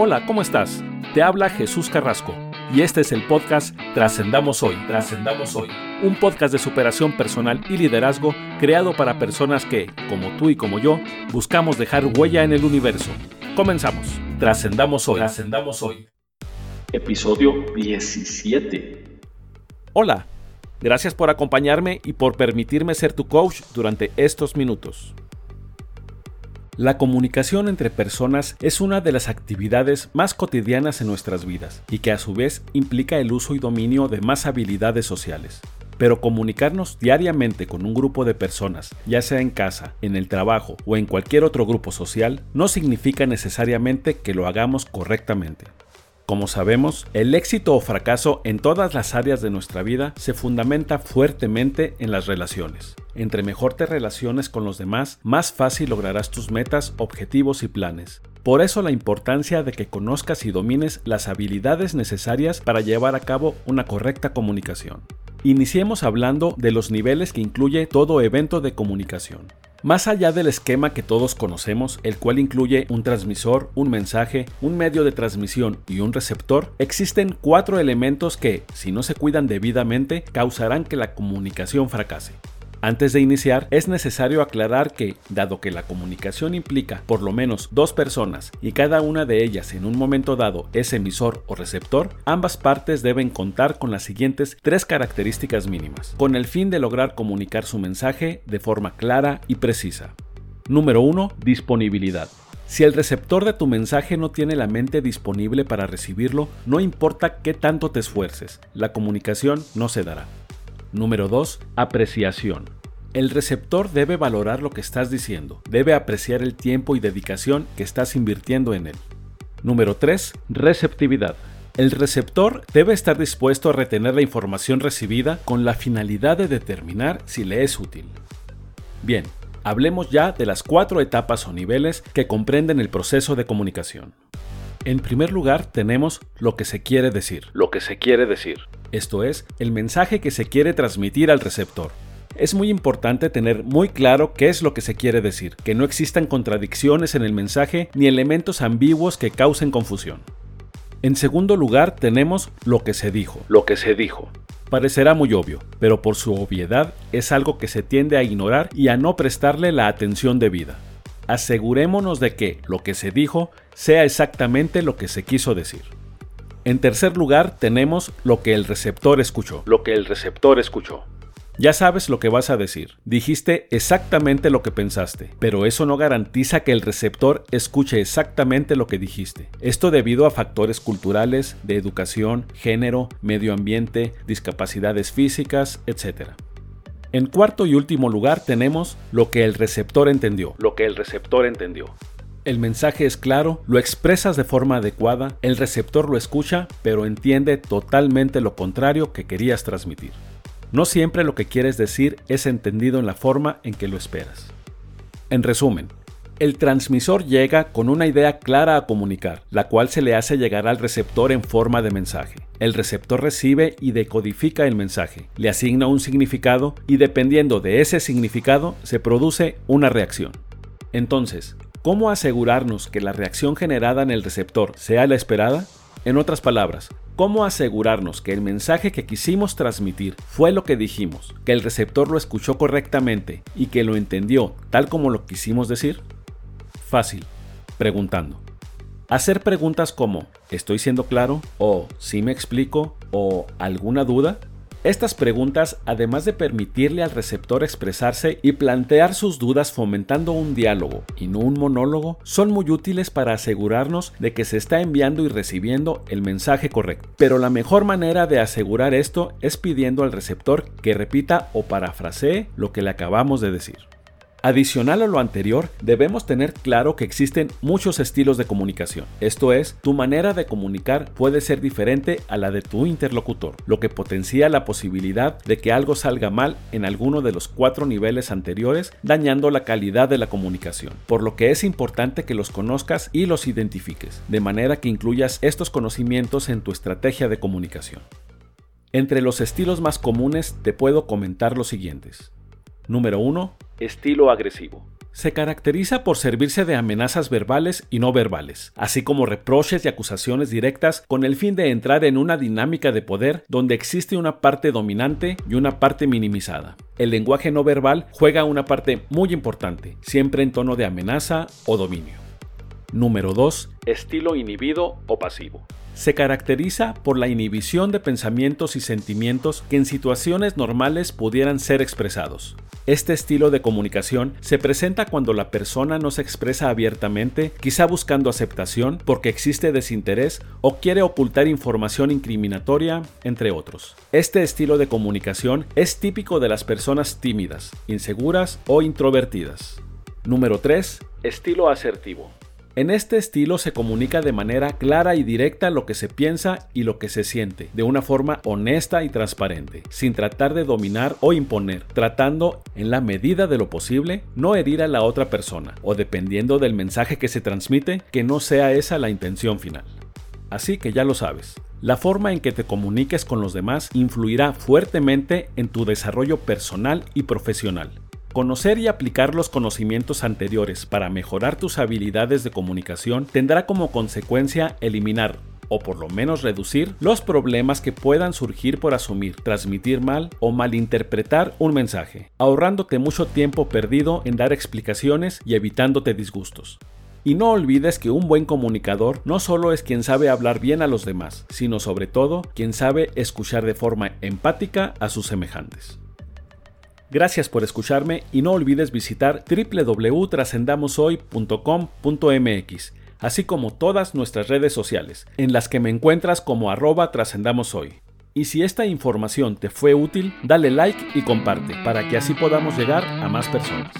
Hola, ¿cómo estás? Te habla Jesús Carrasco y este es el podcast Trascendamos Hoy. Trascendamos Hoy. Un podcast de superación personal y liderazgo creado para personas que, como tú y como yo, buscamos dejar huella en el universo. Comenzamos. Trascendamos Hoy. Trascendamos Hoy. Episodio 17. Hola. Gracias por acompañarme y por permitirme ser tu coach durante estos minutos. La comunicación entre personas es una de las actividades más cotidianas en nuestras vidas y que a su vez implica el uso y dominio de más habilidades sociales. Pero comunicarnos diariamente con un grupo de personas, ya sea en casa, en el trabajo o en cualquier otro grupo social, no significa necesariamente que lo hagamos correctamente. Como sabemos, el éxito o fracaso en todas las áreas de nuestra vida se fundamenta fuertemente en las relaciones. Entre mejor te relaciones con los demás, más fácil lograrás tus metas, objetivos y planes. Por eso la importancia de que conozcas y domines las habilidades necesarias para llevar a cabo una correcta comunicación. Iniciemos hablando de los niveles que incluye todo evento de comunicación. Más allá del esquema que todos conocemos, el cual incluye un transmisor, un mensaje, un medio de transmisión y un receptor, existen cuatro elementos que, si no se cuidan debidamente, causarán que la comunicación fracase. Antes de iniciar, es necesario aclarar que, dado que la comunicación implica por lo menos dos personas y cada una de ellas en un momento dado es emisor o receptor, ambas partes deben contar con las siguientes tres características mínimas, con el fin de lograr comunicar su mensaje de forma clara y precisa. Número 1. Disponibilidad. Si el receptor de tu mensaje no tiene la mente disponible para recibirlo, no importa qué tanto te esfuerces, la comunicación no se dará. Número 2. Apreciación. El receptor debe valorar lo que estás diciendo, debe apreciar el tiempo y dedicación que estás invirtiendo en él. Número 3. Receptividad. El receptor debe estar dispuesto a retener la información recibida con la finalidad de determinar si le es útil. Bien, hablemos ya de las cuatro etapas o niveles que comprenden el proceso de comunicación. En primer lugar tenemos lo que se quiere decir. Lo que se quiere decir esto es, el mensaje que se quiere transmitir al receptor. Es muy importante tener muy claro qué es lo que se quiere decir, que no existan contradicciones en el mensaje ni elementos ambiguos que causen confusión. En segundo lugar tenemos lo que se dijo. Lo que se dijo. Parecerá muy obvio, pero por su obviedad es algo que se tiende a ignorar y a no prestarle la atención debida. Asegurémonos de que lo que se dijo sea exactamente lo que se quiso decir. En tercer lugar, tenemos lo que el receptor escuchó. Lo que el receptor escuchó. Ya sabes lo que vas a decir. Dijiste exactamente lo que pensaste, pero eso no garantiza que el receptor escuche exactamente lo que dijiste. Esto debido a factores culturales, de educación, género, medio ambiente, discapacidades físicas, etc. En cuarto y último lugar tenemos lo que el receptor entendió. Lo que el receptor entendió. El mensaje es claro, lo expresas de forma adecuada, el receptor lo escucha, pero entiende totalmente lo contrario que querías transmitir. No siempre lo que quieres decir es entendido en la forma en que lo esperas. En resumen, el transmisor llega con una idea clara a comunicar, la cual se le hace llegar al receptor en forma de mensaje. El receptor recibe y decodifica el mensaje, le asigna un significado y dependiendo de ese significado se produce una reacción. Entonces, ¿Cómo asegurarnos que la reacción generada en el receptor sea la esperada? En otras palabras, ¿cómo asegurarnos que el mensaje que quisimos transmitir fue lo que dijimos, que el receptor lo escuchó correctamente y que lo entendió tal como lo quisimos decir? Fácil, preguntando. Hacer preguntas como ¿estoy siendo claro? o ¿sí me explico? o ¿alguna duda? Estas preguntas, además de permitirle al receptor expresarse y plantear sus dudas fomentando un diálogo y no un monólogo, son muy útiles para asegurarnos de que se está enviando y recibiendo el mensaje correcto. Pero la mejor manera de asegurar esto es pidiendo al receptor que repita o parafrasee lo que le acabamos de decir. Adicional a lo anterior, debemos tener claro que existen muchos estilos de comunicación. Esto es, tu manera de comunicar puede ser diferente a la de tu interlocutor, lo que potencia la posibilidad de que algo salga mal en alguno de los cuatro niveles anteriores, dañando la calidad de la comunicación. Por lo que es importante que los conozcas y los identifiques, de manera que incluyas estos conocimientos en tu estrategia de comunicación. Entre los estilos más comunes te puedo comentar los siguientes. Número 1. Estilo agresivo. Se caracteriza por servirse de amenazas verbales y no verbales, así como reproches y acusaciones directas con el fin de entrar en una dinámica de poder donde existe una parte dominante y una parte minimizada. El lenguaje no verbal juega una parte muy importante, siempre en tono de amenaza o dominio. Número 2. Estilo inhibido o pasivo se caracteriza por la inhibición de pensamientos y sentimientos que en situaciones normales pudieran ser expresados. Este estilo de comunicación se presenta cuando la persona no se expresa abiertamente, quizá buscando aceptación porque existe desinterés o quiere ocultar información incriminatoria, entre otros. Este estilo de comunicación es típico de las personas tímidas, inseguras o introvertidas. Número 3. Estilo asertivo. En este estilo se comunica de manera clara y directa lo que se piensa y lo que se siente, de una forma honesta y transparente, sin tratar de dominar o imponer, tratando, en la medida de lo posible, no herir a la otra persona, o dependiendo del mensaje que se transmite, que no sea esa la intención final. Así que ya lo sabes, la forma en que te comuniques con los demás influirá fuertemente en tu desarrollo personal y profesional. Conocer y aplicar los conocimientos anteriores para mejorar tus habilidades de comunicación tendrá como consecuencia eliminar o por lo menos reducir los problemas que puedan surgir por asumir, transmitir mal o malinterpretar un mensaje, ahorrándote mucho tiempo perdido en dar explicaciones y evitándote disgustos. Y no olvides que un buen comunicador no solo es quien sabe hablar bien a los demás, sino sobre todo quien sabe escuchar de forma empática a sus semejantes. Gracias por escucharme y no olvides visitar www.trascendamoshoy.com.mx, así como todas nuestras redes sociales, en las que me encuentras como arroba trascendamoshoy. Y si esta información te fue útil, dale like y comparte, para que así podamos llegar a más personas.